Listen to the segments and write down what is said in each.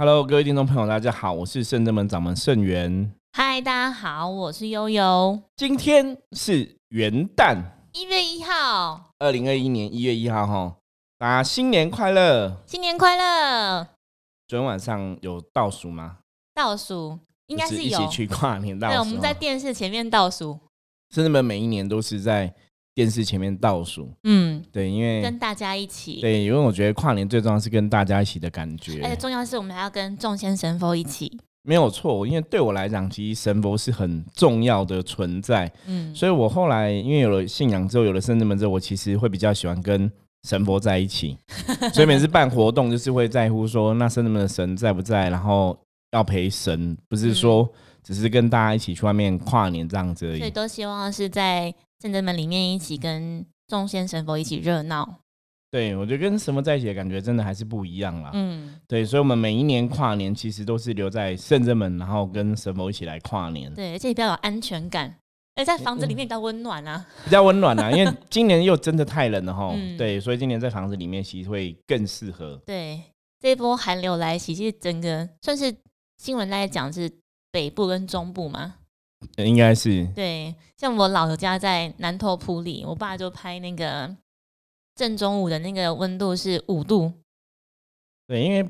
Hello，各位听众朋友，大家好，我是圣真门掌门圣元。嗨，大家好，我是悠悠。今天是元旦，一月一号，二零二一年一月一号，哈，大家新年快乐！新年快乐！昨天晚上有倒数吗？倒数应该就是一有起，去跨年倒数。对，我们在哈电视前面倒数，圣真门每一年都是在电视前面倒数，嗯，对，因为跟大家一起。对，因为我觉得跨年最重要是跟大家一起的感觉而且，重要是我们还要跟众仙神佛一起，没有错。因为对我来讲，其实神佛是很重要的存在，嗯，所以我后来因为有了信仰之后，有了圣真门之后，我其实会比较喜欢跟神佛在一起，所以每次办活动就是会在乎说，那圣真门的神在不在，然后要陪神，不是说只是跟大家一起去外面跨年这样子而已。所以都希望是在正正门里面一起跟众仙神佛一起热闹，对，我觉得跟神佛在一起的感觉真的还是不一样啦。嗯，对，所以我们每一年跨年其实都是留在圣真门，然后跟神佛一起来跨年，对，而且比较有安全感，而在房子里面比较温暖啊，比较温暖啊。因为今年又真的太冷了哈，嗯对，所以今年在房子里面其实会更适合。对，这一波寒流来袭，其实整个算是新闻在讲是北部跟中部嘛，呃应该是对，像我老家在南投埔里，我爸就拍那个正中午的那个温度是五度，对，因为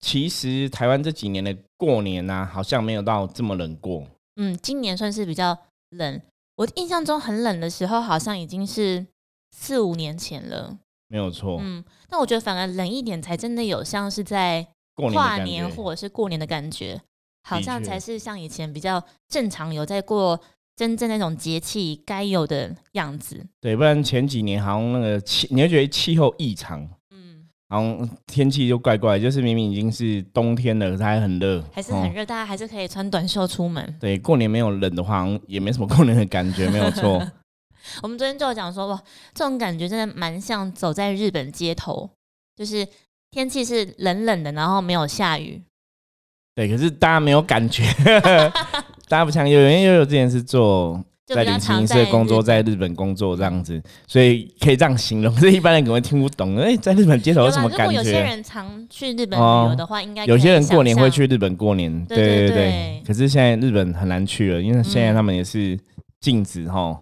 其实台湾这几年的过年呢、好像没有到这么冷过。嗯，今年算是比较冷。我印象中很冷的时候，好像已经是四五年前了。没有错，嗯，但我觉得反而冷一点，才真的有像是在跨年或者是过年的感觉，好像才是像以前比较正常有在过真正那种节气该有的样子。对，不然前几年好像那个气，你会觉得气候异常，嗯，好像天气就怪怪，就是明明已经是冬天了，可是还很热，哦还是很热，大家还是可以穿短袖出门。对，过年没有冷的话，好像也没什么 过年的感觉，没有错。我们昨天就有讲说，哇，这种感觉真的蛮像走在日本街头，就是天气是冷冷的，然后没有下雨。对，可是大家没有感觉，大家不像悠悠，因为悠悠之前是做在旅行社工作，在日本工作这样子，所以可以这样形容。可是一般人可能会听不懂，哎、在日本街头有什么感觉有些？人常去日本哦旅游的话，应该有些人过年会去日本过年，对对对对可是现在日本很难去了，因为现在嗯他们也是禁止哈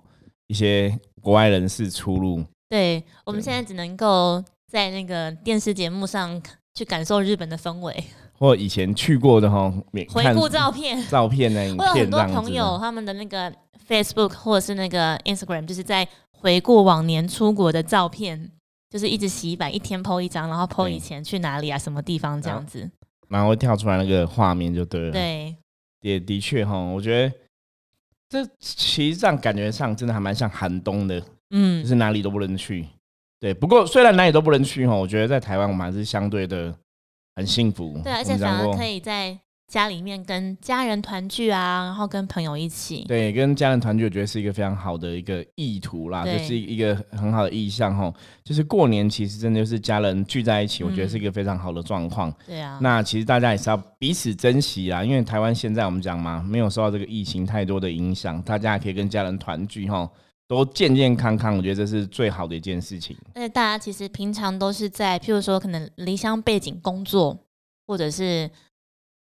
一些国外人士出入。对，我们对现在只能够在那个电视节目上去感受日本的氛围，或以前去过的哈，回顾照片。照片呢、影我有很多朋友，他们的那个 Facebook 或者是那个 Instagram，就是在回顾往年出国的照片，就是一直洗版，一天 PO 一张，然后 PO 以前去哪里啊，什么地方这样子。然后会跳出来那个画面就对了。，对，也的确哈，我觉得这其实上感觉上真的还蛮像寒冬的，嗯就嗯，是哪里都不能去。对，不过虽然哪里都不能去哈，我觉得在台湾我们还是相对的很幸福。对啊，而且们讲过反而可以在家里面跟家人团聚啊，然后跟朋友一起。对，跟家人团聚，我觉得是一个非常好的一个意图啦，就是一个很好的意向哈。就是过年其实真的就是家人聚在一起，我觉得是一个非常好的状况。对啊，那其实大家也是要彼此珍惜啦，因为台湾现在我们讲嘛，没有受到这个疫情太多的影响，大家也可以跟家人团聚哈，都健健康康，我觉得这是最好的一件事情。而且大家其实平常都是在，譬如说可能离乡背景工作，或者是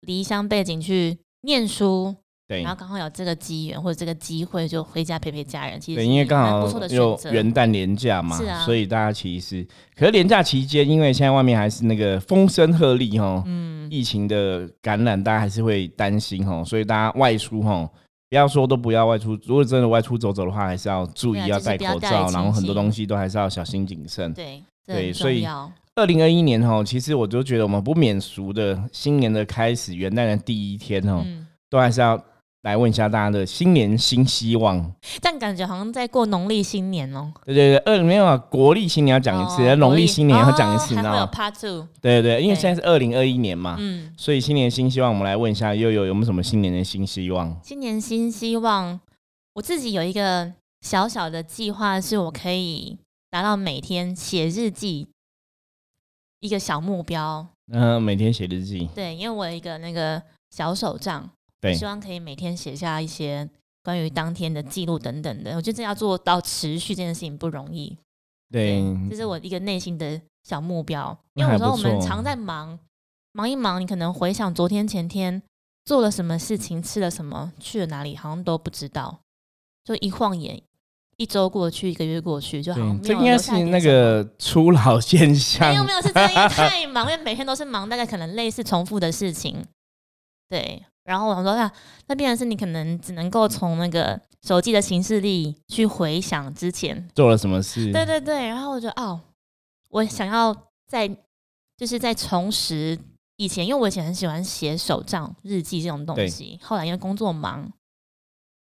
离乡背景去念书，对然后刚好有这个机缘或者这个机会，就回家陪陪家人。其实对，因为刚好蛮不错的有选择。元旦连假嘛，是啊所以大家其实，可是连假期间，因为现在外面还是那个风声鹤唳哈，嗯，疫情的感染，大家还是会担心哈，所以大家外出哈，不要说都不要外出，如果真的外出走走的话，还是要注意要戴口罩，然后很多东西都还是要小心谨慎。对，对所以二零二一年哈，其实我就觉得我们不免俗的新年的开始，元旦的第一天哦，嗯，都还是要来问一下大家的新年新希望。但感觉好像在过农历新年哦。对对对，二没有啊，国历新年要讲一次，哦农历新年要讲一次，你哦还会有？Part Two，对对对，因为对现在是二零二一年嘛，嗯，所以新年新希望，我们来问一下悠悠有没有什么新年的新希望？新年新希望，我自己有一个小小的计划，是我可以达到每天写日记一个小目标。嗯、每天写日记，对，因为我有一个那个小手账，对希望可以每天写下一些关于当天的记录等等的。我觉得这要做到持续这件事情不容易。对，这是我一个内心的小目标。因为有时候我们常在忙，忙一忙，你可能回想昨天、前天做了什么事情，吃了什么，去了哪里，好像都不知道。就一晃眼，一周过去，一个月过去，就好像这应该是那个初老现象。没有没有，是真的 太忙，因为每天都是忙，大概可能类似重复的事情。对，然后我说那那变成是你可能只能够从那个手机的形式里去回想之前做了什么事。对对对，然后我就哦，我想要再就是在重拾以前，因为我以前很喜欢写手账日记这种东西，后来因为工作忙，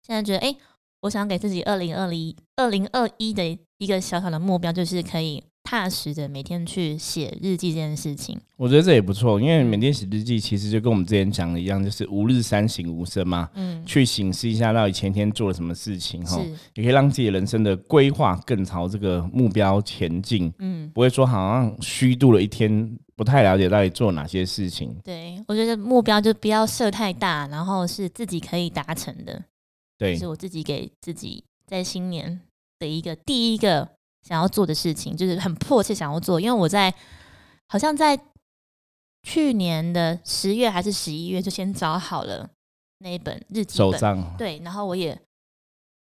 现在觉得哎，我想给自己二零二零二零二一的一个小小的目标，就是可以。踏实的每天去写日记这件事情，我觉得这也不错，因为每天写日记其实就跟我们之前讲的一样，就是吾日三省吾身嘛，嗯，去醒思一下到底前天做了什么事情哈，也可以让自己人生的规划更朝这个目标前进，嗯，不会说好像虚度了一天，不太了解到底做哪些事情。对，我觉得目标就不要设太大，然后是自己可以达成的，对，是我自己给自己在新年的一个第一个。想要做的事情就是很迫切想要做，因为我在好像在去年的十月还是十一月就先找好了那一本日记手账，对，然后我也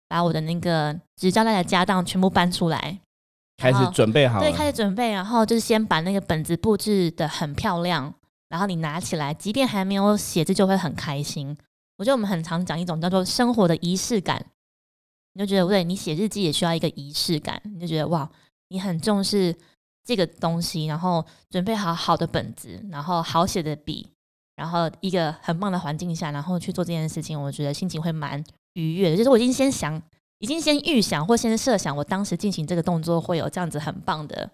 把我的那个纸胶带的家当全部搬出来，开始准备好，对，开始准备，然后就是先把那个本子布置的很漂亮，然后你拿起来，即便还没有写字，就会很开心。我觉得我们很常讲一种叫做生活的仪式感。你就觉得对，你写日记也需要一个仪式感。你就觉得哇，你很重视这个东西，然后准备好好的本子，然后好写的笔，然后一个很棒的环境下，然后去做这件事情，我觉得心情会蛮愉悦的。就是我已经先想，已经先预想或先设想，我当时进行这个动作会有这样子很棒的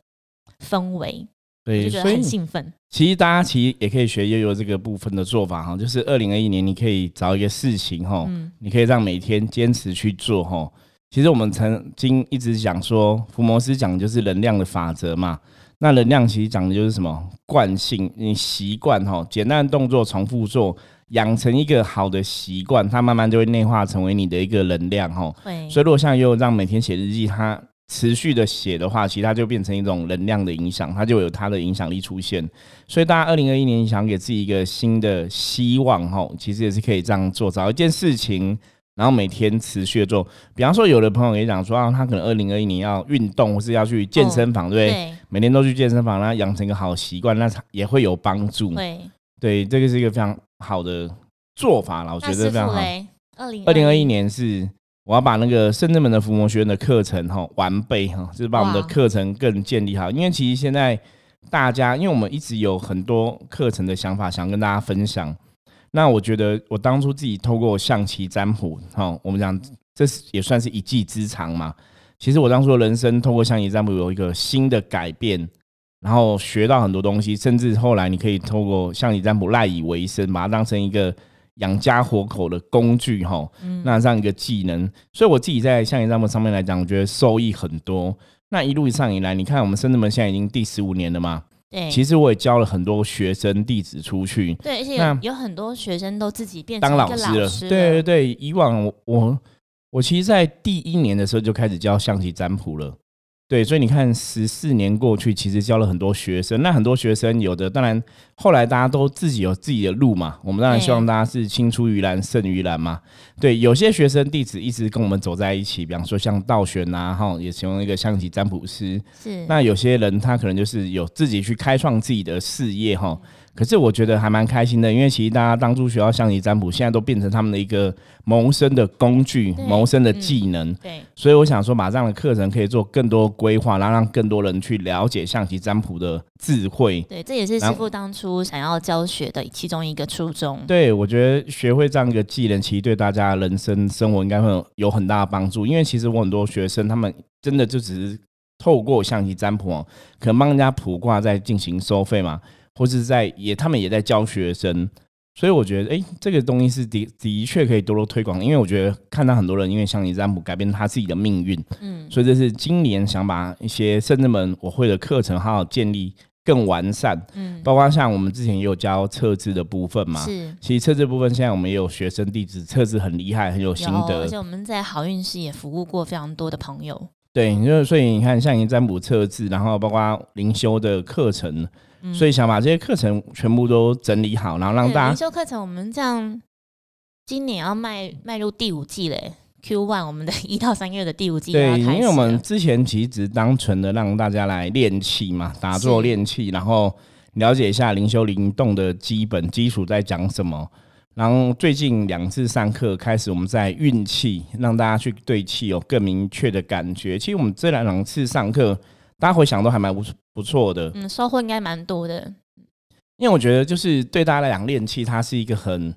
氛围。对，所以很兴奋。其实大家其实也可以学悠悠这个部分的做法哈，就是二零二一年你可以找一个事情哈，你可以让每天坚持去做哈。其实我们曾经一直讲说，福摩斯讲的就是能量的法则嘛。那能量其实讲的就是什么惯性，你习惯哈，简单的动作重复做，养成一个好的习惯，它慢慢就会内化成为你的一个能量哈。所以如果像悠悠这样每天写日记，它持续的写的话，其实它就变成一种能量的影响，它就有它的影响力出现。所以大家二零二一年想给自己一个新的希望，哈，其实也是可以这样做，找一件事情，然后每天持续的做。比方说，有的朋友也讲说啊，他可能二零二一年要运动，或是要去健身房，对不对？每天都去健身房，然后养成一个好习惯，那也会有帮助。对，对，这个是一个非常好的做法了，我觉得非常好。二零二一年是。我要把那个圣智门的伏魔学院的课程哈完备哈，就是把我们的课程更建立好。因为其实现在大家，因为我们一直有很多课程的想法想跟大家分享。那我觉得我当初自己透过象棋占卜哈，我们讲这是也算是一技之长嘛。其实我当初人生透过象棋占卜有一个新的改变，然后学到很多东西，甚至后来你可以透过象棋占卜赖以为生，把它当成一个。养家活口的工具哈，那这样一个技能，所以我自己在象棋占卜上面来讲，我觉得收益很多。那一路上以来，你看我们深圳门现在已经第十五年了嘛，对，其实我也教了很多学生弟子出去，对，而且有有很多学生都自己变当老师了，对对对。以往我我其实，在第一年的时候就开始教象棋占卜了。对，所以你看，十四年过去，其实教了很多学生。那很多学生有的，当然后来大家都自己有自己的路嘛。我们当然希望大家是青出于蓝胜于蓝嘛。对，有些学生弟子一直跟我们走在一起，比方说像道玄呐，哈，也成为一个象棋占卜师。是。那有些人他可能就是有自己去开创自己的事业，哈。可是我觉得还蛮开心的，因为其实大家当初学到象棋占卜，现在都变成他们的一个谋生的工具、谋生的技能。对，所以我想说，把这样的课程可以做更多规划，然后让更多人去了解象棋占卜的智慧。对，这也是师傅当初想要教学的其中一个初衷。对，我觉得学会这样一个技能，其实对大家人生生活应该会有有很大的帮助。因为其实我很多学生，他们真的就只是透过象棋占卜哦，可能帮人家卜卦在进行收费嘛。或是在也，他们也在教学生，所以我觉得，哎，这个东西是的的确可以多多推广。因为我觉得看到很多人因为像你占卜改变他自己的命运，嗯，所以这是今年想把一些甚至们我会的课程好好建立更完善，嗯，包括像我们之前也有教测字的部分嘛，是，其实测字部分现在我们也有学生弟子测字很厉害，很有心得，而且我们在好运室也服务过非常多的朋友。对，就所以你看，像你占卜测字，然后包括灵修的课程，嗯所以想把这些课程全部都整理好，然后让大家灵修课程，我们这样今年要迈迈入第五季嘞，Q one 我们的 一到三月的第五季对，因为我们之前其实只是单纯的让大家来练气嘛，打坐练气，然后了解一下灵修灵动的基本基础在讲什么。然后最近两次上课开始，我们在运气，让大家去对气有更明确的感觉。其实我们这两次上课，大家回想都还蛮不不错的。嗯，收获应该蛮多的。因为我觉得就是对大家来讲，练气它是一个很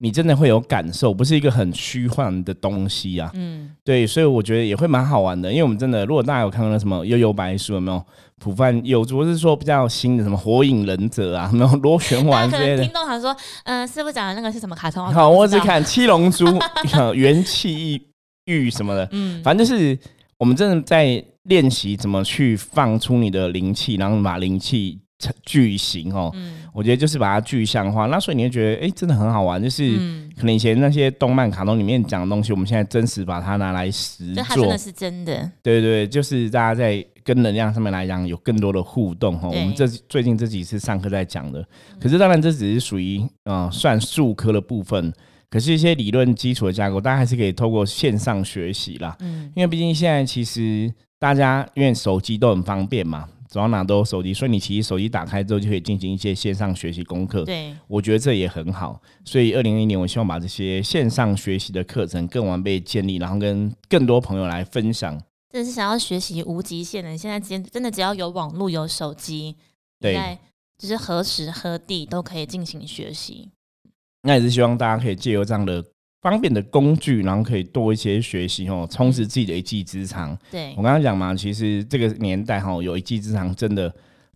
你真的会有感受，不是一个很虚幻的东西啊。嗯，对，所以我觉得也会蛮好玩的，因为我们真的，如果大家有看过那什么《悠悠白书》，有没有？普范有，我是说比较新的什么《火影忍者》啊，有没有 螺旋丸之类的听。众想说，嗯、师傅讲的那个是什么卡通？好，我只看七龙珠、呃元气玉什么的，嗯，反正就是我们真的在练习怎么去放出你的灵气，然后把灵气成具形哦。嗯我觉得就是把它具象化，那所以你会觉得，哎、真的很好玩，就是。嗯，可能以前那些动漫、卡通里面讲的东西，我们现在真实把它拿来实做真的，是真的。对对对，就是大家在跟能量上面来讲有更多的互动哈。我们这最近这几次上课在讲的，可是当然这只是属于呃算术科的部分，可是一些理论基础的架构，大家还是可以透过线上学习啦。嗯，因为毕竟现在其实大家因为手机都很方便嘛，走到哪都有手机，所以你其实手机打开之后就可以进行一些线上学习功课。对，我觉得这也很好，所以二零二一年我希望把这些线上学习的课程更完备建立，然后跟更多朋友来分享。真的是想要学习无极限的。现在真真的只要有网络、有手机，对就是何时何地都可以进行学习。那也是希望大家可以借由这样的方便的工具，然后可以多一些学习哦，充实自己的一技之长。对我，刚刚讲嘛，其实这个年代哈，有一技之长真的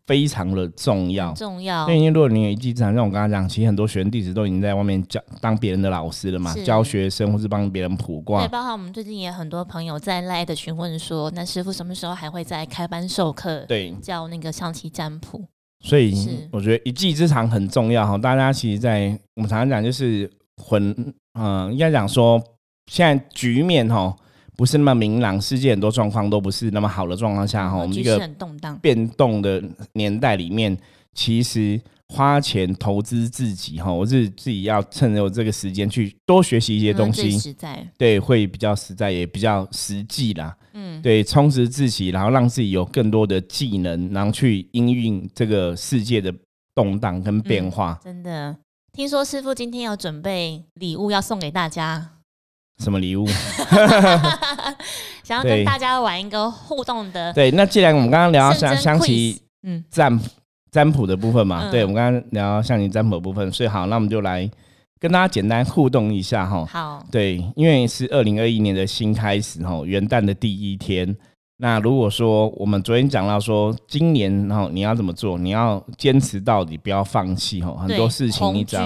非常的重要。重要因。为如果你有一技之长，像我刚刚讲，其实很多学生弟子都已经在外面教当别人的老师了嘛，教学生或是帮别人卜对，卦。包括我们最近也很多朋友在赖的询问说，那师傅什么时候还会再开班授课，对，教那个象棋占卜？所以是我觉得一技之长很重要哈。大家其实，在我们常常讲就是混，嗯、应该讲说现在局面哈不是那么明朗，世界很多状况都不是那么好的状况下哈，我们局势这个。变动的年代里面，其实花钱投资自己哈，我是自己要趁有这个时间去多学习一些东西，实在，对，会比较实在，也比较实际啦。嗯，对，充实自己，然后让自己有更多的技能，然后去应运这个世界的动荡跟变化。真的。听说师傅今天有准备礼物要送给大家，什么礼物？想要跟大家玩一个互动的对，那既然我们刚刚聊到象象棋嗯，占占卜的部分嘛，嗯对，我们刚刚聊到象棋占卜的部分，所以好，那我们就来跟大家简单互动一下哈。好，对，因为是二零二一年的新开始哈，元旦的第一天。那如果说我们昨天讲到说，今年然后你要怎么做？你要坚持到底，不要放弃哈。很多事情你只要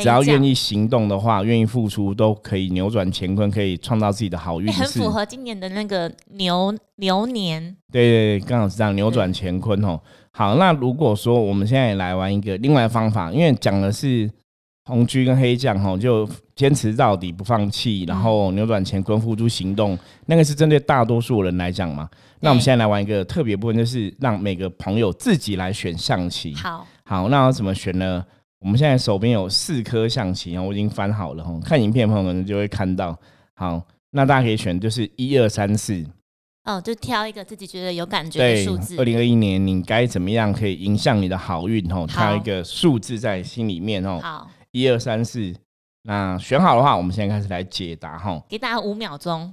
只要愿意行动的话，愿意付出，都可以扭转乾坤，可以创造自己的好运很符合今年的那个牛牛年，对对对，刚好是这样扭转乾坤哦。好，那如果说我们现在也来玩一个另外的方法，因为讲的是红军跟黑将哈，就坚持到底不放弃，然后扭转乾坤付诸行动，那个是针对大多数人来讲嘛。那我们现在来玩一个特别部分，就是让每个朋友自己来选象棋。好，好，那要怎么选呢？我们现在手边有四颗象棋哦，我已经翻好了哈。看影片的朋友可能就会看到。好，那大家可以选就是一二三四。哦，就挑一个自己觉得有感觉的对数字，，二零二一年你该怎么样可以影响你的好运哦？挑一个数字在心里面哦，好，一二三四。那选好的话，我们现在开始来解答哈。给大家五秒钟，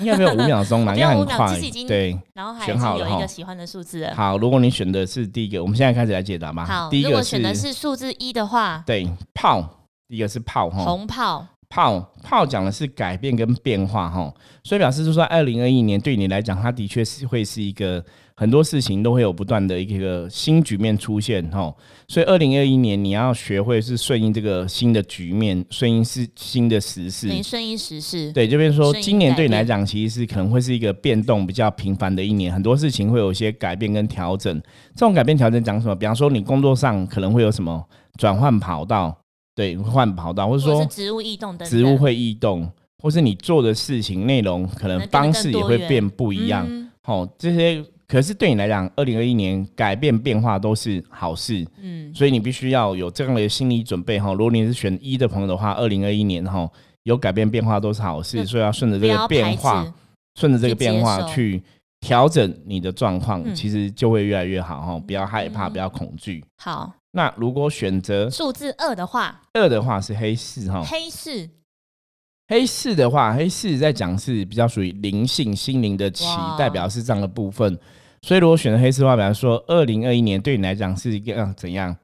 应该没有五秒钟啦，我应该很快对，然后选经有一好了哈个喜欢的数字。好，如果你选的是第一个，我们现在开始来解答吧。好，第一个如果选的是数字一的话，对炮，第一个是炮哈。红炮，炮炮讲的是改变跟变化哈，所以表示就是说，二零二一年对你来讲，它的确是会是一个很多事情都会有不断的一个新局面出现哈。所以二零二一年你要学会是顺应这个新的局面，顺应是新的时事。顺应时事。对，这边说今年对你来讲，其实是可能会是一个变动比较频繁的一年，很多事情会有一些改变跟调整。这种改变调整讲什么？比方说你工作上可能会有什么转换跑道，对，换跑道，或者说植物异动等等，植物会异动，或是你做的事情内容可能方式也会变不一样。哦，这些可是对你来讲，二零二一年改变变化都是好事。嗯，所以你必须要有这样的心理准备哈。如果你是选一的朋友的话，二零二一年哈有改变变化都是好事，所以要顺着这个变化，顺着这个变化去调整你的状况，其实就会越来越好哈。不要害怕，不要恐惧。好，那如果选择数字二的话，二的话是黑四哈，黑四。黑四的话，黑四在讲是比较属于灵性、心灵的起，代表是这样的部分。所以如果选择黑四的话，比方说二零二一年对你来讲是一个怎样？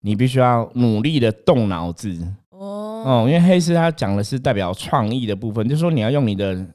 你必须要努力的动脑子哦。哦，因为黑四它讲的是代表创意的部分，就是说你要用你的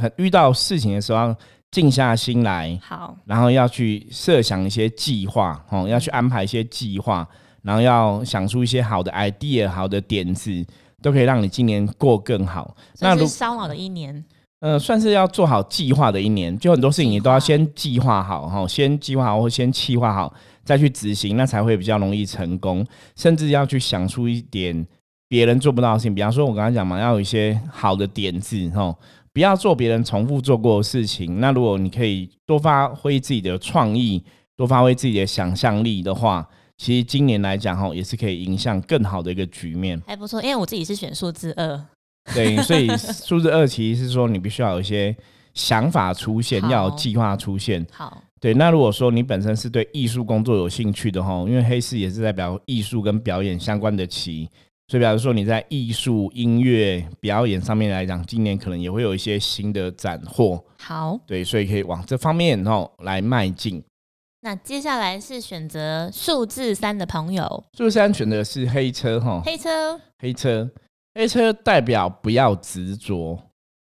很遇到事情的时候，静下心来，好，然后要去设想一些计划，哦，要去安排一些计划，然后要想出一些好的 idea、好的点子。都可以让你今年过更好。那是烧脑的一年，呃，算是要做好计划的一年。就很多事情你都要先计划好哈，先计划好或先计划好，再去执行，那才会比较容易成功。甚至要去想出一点别人做不到的事情，比方说我刚才讲嘛，要有一些好的点子哈，不要做别人重复做过的事情。那如果你可以多发挥自己的创意，多发挥自己的想象力的话。其实今年来讲哈，也是可以影响更好的一个局面，还不错。因为我自己是选数字二，对，所以数字二其实是说你必须要有一些想法出现，要有计划出现。好，对。那如果说你本身是对艺术工作有兴趣的哈，因为黑市也是代表艺术跟表演相关的旗，所以比如说你在艺术、音乐、表演上面来讲，今年可能也会有一些新的斩获。好，对，所以可以往这方面哦来迈进。那接下来是选择数字三的朋友，数字三选的是黑车哈，黑车，黑车，黑车代表不要执着，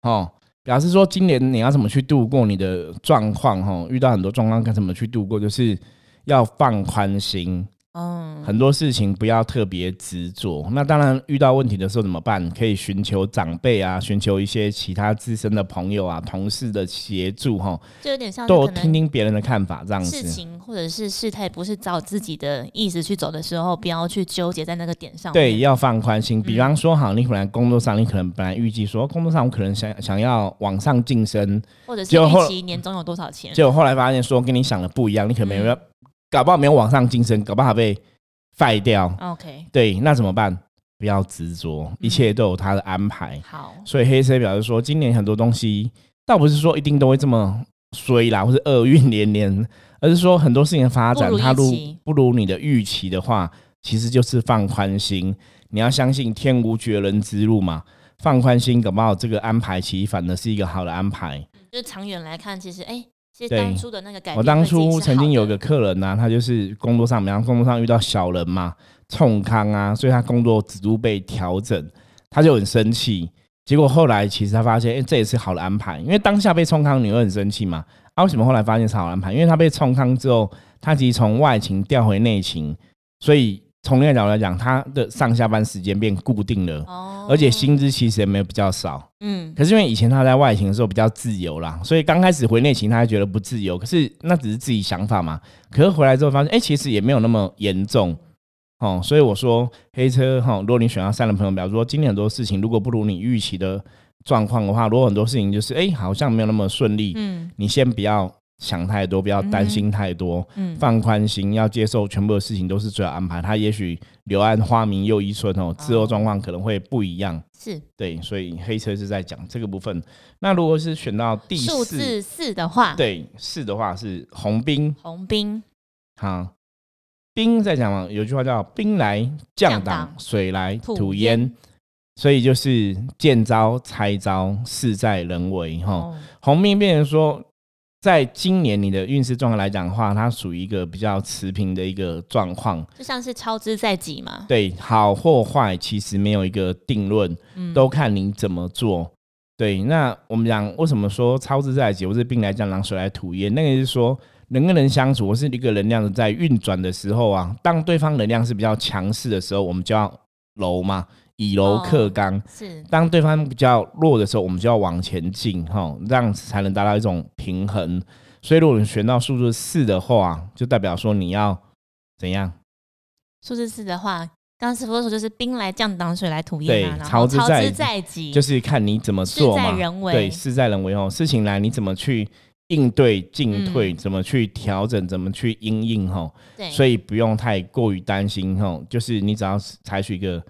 哦，表示说今年你要怎么去度过你的状况哈，遇到很多状况该怎么去度过，就是要放宽心。嗯，很多事情不要特别执着。那当然，遇到问题的时候怎么办？可以寻求长辈啊，寻求一些其他资深的朋友啊、同事的协助哈。就有点像多听听别人的看法这样子。事情或者是事态不是照自己的意思去走的时候，不要去纠结在那个点上。对，要放宽心。比方说，好，你可能工作上，你可能本来预计说工作上我可能想想要往上晋升，或者是预期年终有多少钱，结果后来发现说跟你想的不一样，你可能没有。搞不好没有往上晋升，搞不好被废掉。OK，对，那怎么办？不要执着，一切都有他的安排。好，所以黑色表示说，今年很多东西倒不是说一定都会这么衰啦，或是厄运连连，而是说很多事情的发展，它如不如你的预期的话，其实就是放宽心。你要相信天无绝人之路嘛，放宽心，搞不好这个安排其实反而是一个好的安排。就长远来看，其实哎。对，当初的那个改我当初曾经有个客人呐，他就是工作上，比方工作上遇到小人嘛，冲康啊，所以他工作制度被调整，他就很生气。结果后来其实他发现，哎，这也是好的安排，因为当下被冲康，你会很生气嘛。啊，为什么后来发现是好安排？因为他被冲康之后，他其实从外勤调回内勤，所以。从另一个角度来讲，他的上下班时间变固定了，而且薪资其实也没有比较少。嗯，可是因为以前他在外勤的时候比较自由啦，所以刚开始回内勤他还觉得不自由。可是那只是自己想法嘛。可是回来之后发现，哎，其实也没有那么严重。哦，所以我说黑车哈，如果你选到三的朋友，比如说今天很多事情如果不如你预期的状况的话，如果很多事情就是哎好像没有那么顺利，嗯，你先不要。想太多，不要担心太多，放宽心，要接受全部的事情都是最好安排。他也许柳暗花明又一村哦，之后状况可能会不一样。是对，所以黑车是在讲这个部分。那如果是选到第数字四的话，对四的话是红兵，红兵。好，兵在讲嘛，有句话叫“兵来将挡，水来土淹”，所以就是见招拆招，事在人为。哈，红兵变成说。在今年你的运势状况来讲的话，它属于一个比较持平的一个状况，就像是超支在即嘛。对，好或坏其实没有一个定论，嗯都看你怎么做。对，那我们讲为什么说超支在即，或是兵来将挡，水来土掩？那个是说人跟人相处，或是一个能量在运转的时候啊，当对方能量是比较强势的时候，我们就要柔嘛。以柔克刚，是当对方比较弱的时候，我们就要往前进，哈，这样才能达到一种平衡。所以，如果你选到数字四的话，就代表说你要怎样？数字四的话，刚刚师傅说就是兵来将挡，水来土掩啊，然后操操之在之在己，就是看你怎么事做嘛。在人为。对，事在人为哦。事情来，你怎么去应对、进退，嗯怎么去调整，怎么去应应吼。对，所以不用太过于担心吼，就是你只要采取一个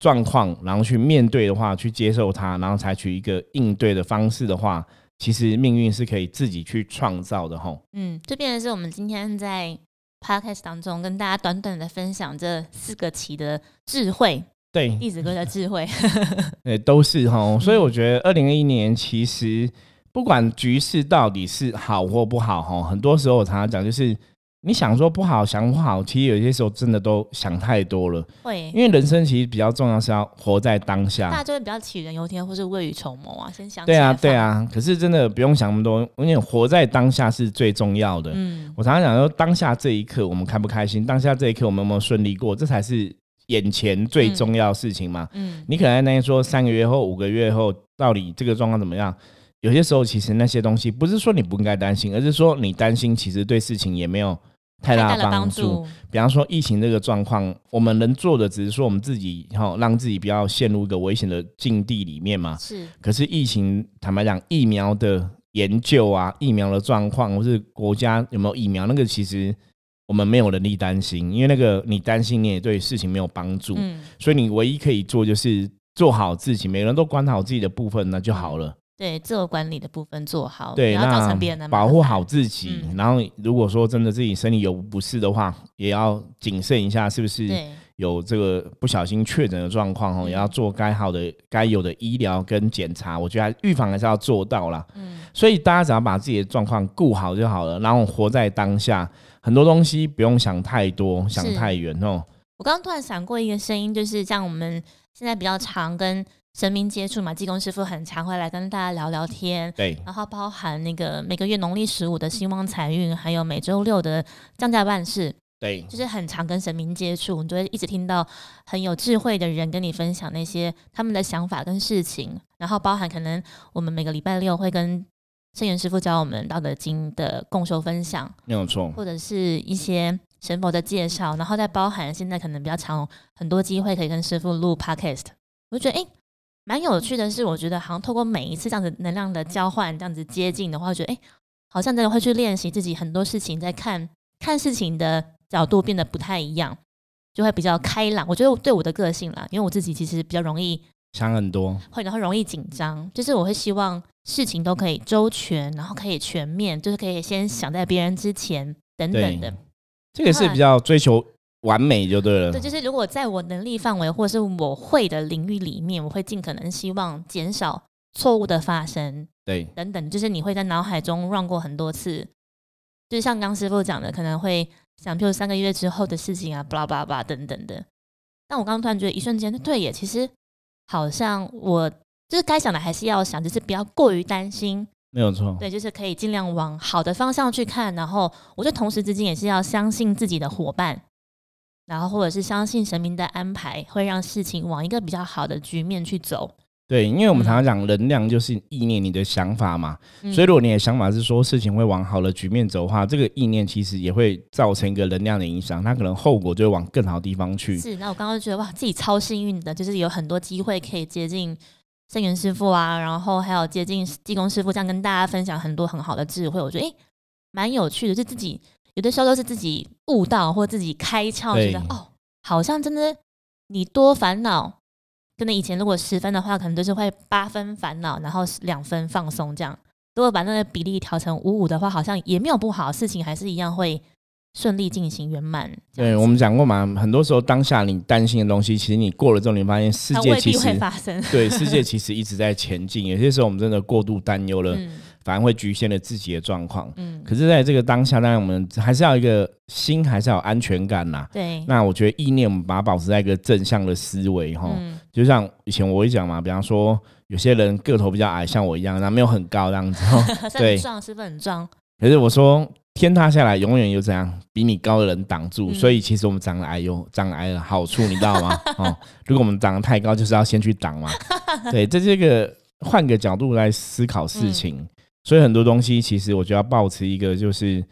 状况，然后去面对的话，去接受它，然后采取一个应对的方式的话，其实命运是可以自己去创造的吼。嗯，这变成是我们今天在 podcast 当中跟大家短短的分享这四个棋的智慧，对，《弟子规》的智慧。呃，都是哈，所以嗯我觉得二零二一年其实不管局势到底是好或不好哈，很多时候我常常讲就是。你想说不好，想不好，其实有些时候真的都想太多了。会因，为人生其实比较重要是要活在当下大家。就会比较杞人忧天，或是未雨绸缪啊，先想对啊，对啊。可是真的不用想那么多，因为活在当下是最重要的。嗯，我常常讲说，当下这一刻我们开不开心，当下这一刻我们有没有顺利过，这才是眼前最重要的事情嘛。嗯，你可能在那天说三个月后、五个月后，到底这个状况怎么样？有些时候其实那些东西不是说你不应该担心，而是说你担心其实对事情也没有太大的帮帮助。助，比方说疫情这个状况，我们能做的只是说我们自己哈，让自己不要陷入一个危险的境地里面嘛。是，可是疫情，坦白讲，疫苗的研究啊，疫苗的状况，或是国家有没有疫苗，那个其实我们没有能力担心，因为那个你担心，你也对事情没有帮助。嗯，所以你唯一可以做就是做好自己，每个人都管好自己的部分，那就好了。对，自我管理的部分做好，对，然后造那成别人的保护好自己，嗯然后如果说真的自己身体有不适的话，也要谨慎一下，是不是？有这个不小心确诊的状况哦，嗯也要做该好的、该有的医疗跟检查。我觉得还预防还是要做到啦。嗯，所以大家只要把自己的状况顾好就好了，然后活在当下，很多东西不用想太多、想太远哦。我刚刚突然闪过一个声音，就是像我们现在比较常跟神明接触嘛，济公师傅很常会来跟大家聊聊天，对。然后包含那个每个月农历十五的兴旺财运，还有每周六的降价办事，对。就是很常跟神明接触，你就会一直听到很有智慧的人跟你分享那些他们的想法跟事情，然后包含可能我们每个礼拜六会跟圣元师傅教我们《道德经》的共修分享，没有错。或者是一些神佛的介绍，然后再包含现在可能比较常很多机会可以跟师傅录 podcast，我就觉得诶蛮有趣的是，我觉得好像透过每一次这样子能量的交换，这样子接近的话，我觉得诶好像真的会去练习自己很多事情，在看看事情的角度变得不太一样，就会比较开朗。我觉得对我的个性啦，因为我自己其实比较容易想很多，会然后容易紧张，就是我会希望事情都可以周全，然后可以全面，就是可以先想在别人之前等等的。这个是比较追求完美就对了。对，就是如果在我能力范围或是我会的领域里面，我会尽可能希望减少错误的发生对等等。就是你会在脑海中 run 过很多次，就是像刚师傅讲的，可能会想，譬如三个月之后的事情啊，巴拉巴拉巴拉等等的。但我刚刚突然觉得，一瞬间，对耶，其实好像我就是该想的还是要想，只是不要过于担心。没有错。对，就是可以尽量往好的方向去看，然后我觉得同时之间也是要相信自己的伙伴，然后或者是相信神明的安排，会让事情往一个比较好的局面去走。对，因为我们常常讲能量就是意念，你的想法嘛。嗯所以如果你的想法是说事情会往好的局面走的话，这个意念其实也会造成一个能量的影响，它可能后果就会往更好的地方去。是，那我刚刚就觉得哇，自己超幸运的，就是有很多机会可以接近圣元师傅啊，然后还有接近济公师傅，这样跟大家分享很多很好的智慧，我觉得诶蛮有趣的，就自己有的时候都是自己悟到或自己开窍，觉得哦，好像真的你多烦恼，可能以前如果十分的话，可能就是会八分烦恼，然后两分放松这样。如果把那个比例调成五五的话，好像也没有不好，事情还是一样会顺利进行圆满。对我们讲过嘛，很多时候当下你担心的东西，其实你过了之后，你发现世界其实会发生。对世界 其实一直在前进。有些时候我们真的过度担忧了，嗯反而会局限了自己的状况。嗯，可是，在这个当下，当然我们还是要一个心，还是要有安全感呐。对，那我觉得意念，我们把它保持在一个正向的思维哈。嗯就像以前我会讲嘛，比方说有些人个头比较矮，像我一样，然后没有很高这样子。对很壮，是不是很壮？可是我说天塌下来，永远有怎样比你高的人挡住，嗯所以其实我们长得矮有长得矮的好处，你知道吗？哦，如果我们长得太高，就是要先去挡嘛。对，在这个换个角度来思考事情，所以很多东西其实我觉得要保持一个就是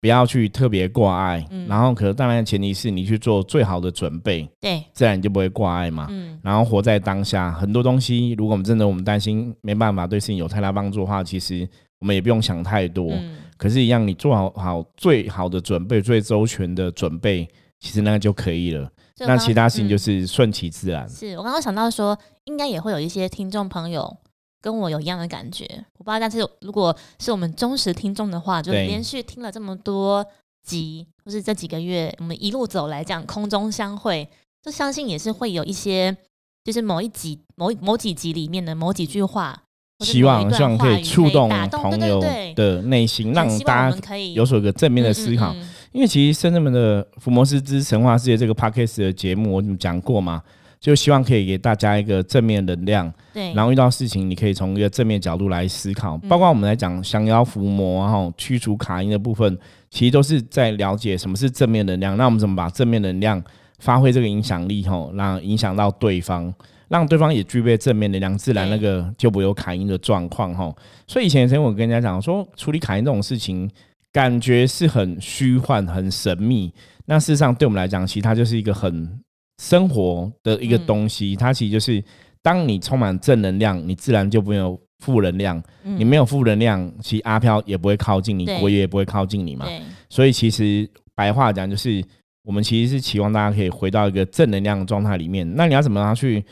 不要去特别挂碍，嗯然后可能当然前提是你去做最好的准备，对，自然你就不会挂碍嘛。嗯，然后活在当下，很多东西，如果我们真的我们担心没办法对事情有太大帮助的话，其实我们也不用想太多。嗯，可是，一样你做好好最好的准备，最周全的准备，其实那个就可以了。那其他事情就嗯是顺其自然。是我刚刚想到说，应该也会有一些听众朋友跟我有一样的感觉，我不知道，但是如果是我们忠实听众的话，就对连续听了这么多集，或是这几个月我们一路走来讲空中相会，就相信也是会有一些，就是某一集、某某几集里面的某几句话，希望希望可以触动朋友的内心，让大家可以有所一个正面的思考。因为其实圣人们的福摩斯之神话世界这个 podcast 的节目，我们讲过嘛，就希望可以给大家一个正面能量，对，然后遇到事情你可以从一个正面角度来思考。嗯包括我们来讲降妖伏魔，然后驱除卡因的部分，其实都是在了解什么是正面能量。那我们怎么把正面能量发挥这个影响力，吼，让影响到对方，让对方也具备正面能量，自然那个就不会有卡因的状况，吼。所以以前曾经我跟人家讲说，处理卡因这种事情。感觉是很虚幻、很神秘，那事实上对我们来讲，其实它就是一个很生活的一个嗯东西。它其实就是，当你充满正能量，你自然就不会有负能量。嗯你没有负能量，其实阿飘也不会靠近你，对鬼也不会靠近你嘛。所以其实白话讲，就是我们其实是期望大家可以回到一个正能量的状态里面。那你要怎么样去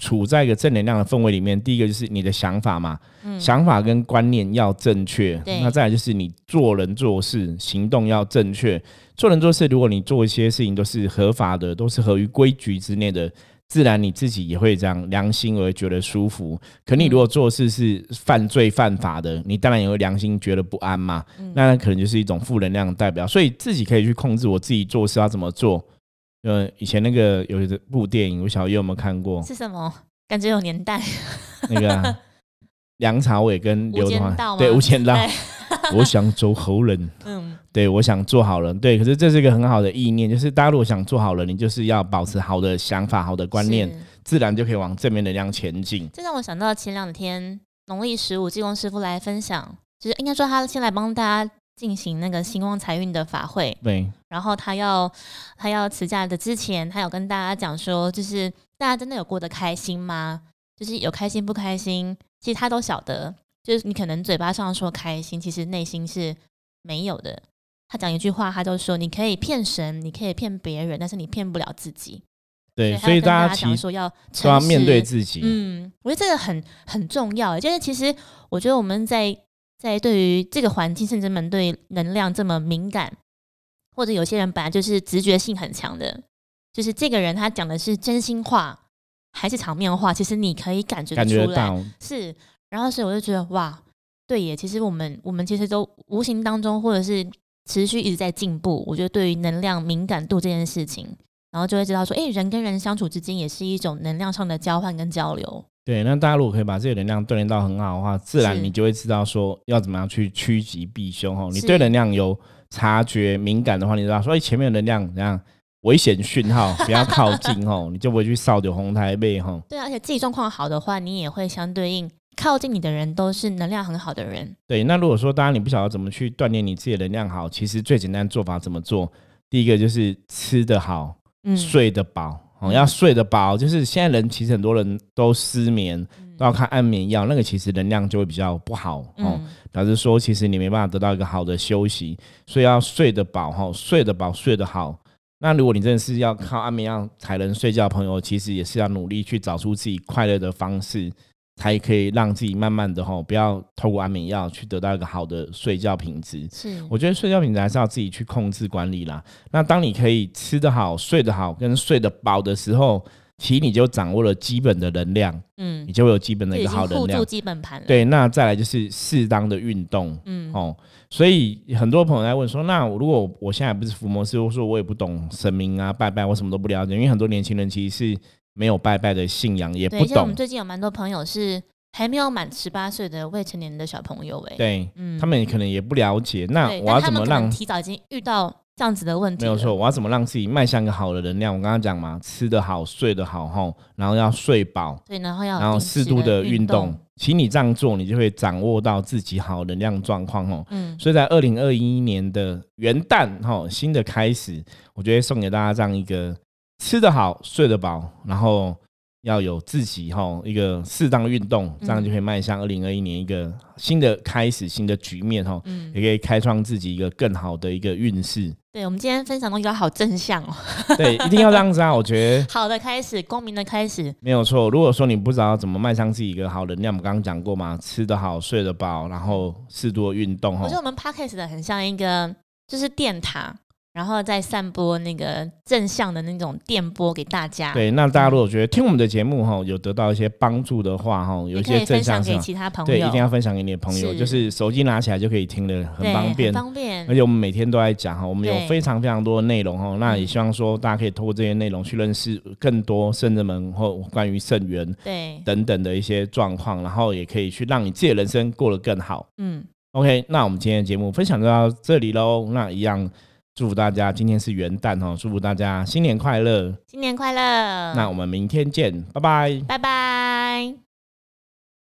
处在一个正能量的氛围里面？第一个就是你的想法嘛，嗯想法跟观念要正确。那再来就是你做人做事行动要正确。做人做事，如果你做一些事情都是合法的，都是合于规矩之内的，自然你自己也会这样良心而觉得舒服。可你如果做事是犯罪犯法的，你当然也会良心觉得不安嘛。嗯那可能就是一种负能量的代表。所以自己可以去控制我自己做事要怎么做。呃，以前那个有一部电影，我小叶有没有看过？是什么？感觉有年代，那个啊 梁朝伟跟刘德华对《无间道》，我想做好人，嗯，对我想做好人，对。可是这是一个很好的意念，就是大家如果想做好人，你就是要保持好的想法、好的观念，自然就可以往正面能量前进。这让我想到前两天农历十五，济公师傅来分享，就是应该说他先来帮大家进行那个兴旺财运的法会，对，然后他要他要辞假的之前，他有跟大家讲说，就是大家真的有过得开心吗？就是有开心不开心，其实他都晓得。就是你可能嘴巴上说开心，其实内心是没有的。他讲一句话，他就说：你可以骗神，你可以骗别人，但是你骗不了自己。对，所以大家其实说要都要面对自己。嗯，我觉得这个很很重要，就是其实我觉得我们在在对于这个环境，甚至们对能量这么敏感，或者有些人本来就是直觉性很强的，就是这个人他讲的是真心话还是场面话，其实你可以感觉得感觉出来是。然后所以我就觉得哇，对耶，其实我们我们其实都无形当中或者是持续一直在进步。我觉得对于能量敏感度这件事情，然后就会知道说，诶，人跟人相处之间也是一种能量上的交换跟交流。对。那大家如果可以把这个能量锻炼到很好的话，自然你就会知道说要怎么样去趋吉避凶哦。你对能量有察觉敏感的话，你知道所以，前面的能量怎样危险讯号，不要靠近哦，你就不会去扫掉红台背哈。对啊，而且自己状况好的话，你也会相对应靠近你的人都是能量很好的人。对，那如果说当然你不晓得怎么去锻炼你自己的能量好，其实最简单的做法怎么做？第一个就是吃得好，嗯，睡得饱。哦，嗯要睡得饱，就是现在人其实很多人都失眠，要看安眠药，那个其实能量就会比较不好哦。嗯表示说，其实你没办法得到一个好的休息，所以要睡得饱哈，睡得饱，睡得好。那如果你真的是要靠安眠药才能睡觉朋友，其实也是要努力去找出自己快乐的方式，才可以让自己慢慢的哈，不要透过安眠药去得到一个好的睡觉品质。是，我觉得睡觉品质还是要自己去控制管理啦。那当你可以吃得好、睡得好跟睡得饱的时候，其实你就掌握了基本的能量，嗯你，就会有基本的一个好能量。基本盘了。，对，那再来就是适当的运动。嗯，哦，所以很多朋友在问说，那如果我现在不是伏魔师，或者说我也不懂神明啊、拜拜，我什么都不了解，因为很多年轻人其实是没有拜拜的信仰，也，不懂像我们。最近有蛮多朋友是还没有满十八岁的未成年的小朋友、哎，对嗯他们可能也不了解，那我要怎么让？提早已经遇到这样子的问题。没有错，，我要怎么让自己迈向一个好的能量？我刚刚讲嘛，吃得好，睡得好，吼，然后要睡饱，对，然后要然后适度的运运动。其实你这样做，你就会掌握到自己好能量状况，吼。嗯，所以在二零二一年的元旦，哈，新的开始，我觉得送给大家这样一个吃得好、睡得饱，然后要有自己哈一个适当运动，这样就可以迈向二零二一年一个新的开始、新的局面哈，嗯也，可以开创自己一个更好的一个运势。对，我们今天分享东西都好正向哦，对，一定要这样子啊！我觉得好的开始，光明的开始，没有错。如果说你不知道怎么迈向自己一个好能量，我们刚刚讲过嘛，吃得好、睡得饱，然后适度的运动哈我觉得。我们 podcast 的很像一个就是电塔，然后再散播那个正向的那种电波给大家。，对，那大家如果觉得听我们的节目哈有得到一些帮助的话哈，有一些正向给其他朋友。对，一定要分享给你的朋友，是就是手机拿起来就可以听的，很方便很。方便而。且我们每天都在讲哈，我们有非常非常多的内容哈，那也希望说大家可以透过这些内容去认识更多圣人们或关于圣元对，等等的一些状况，然后也可以去让你自己的人生过得更好。嗯，OK，那我们今天的节目分享就到这里喽。那一样祝福大家今天是元旦哦，祝福大家新年快乐。新年快乐！那我们明天见，拜拜。拜拜。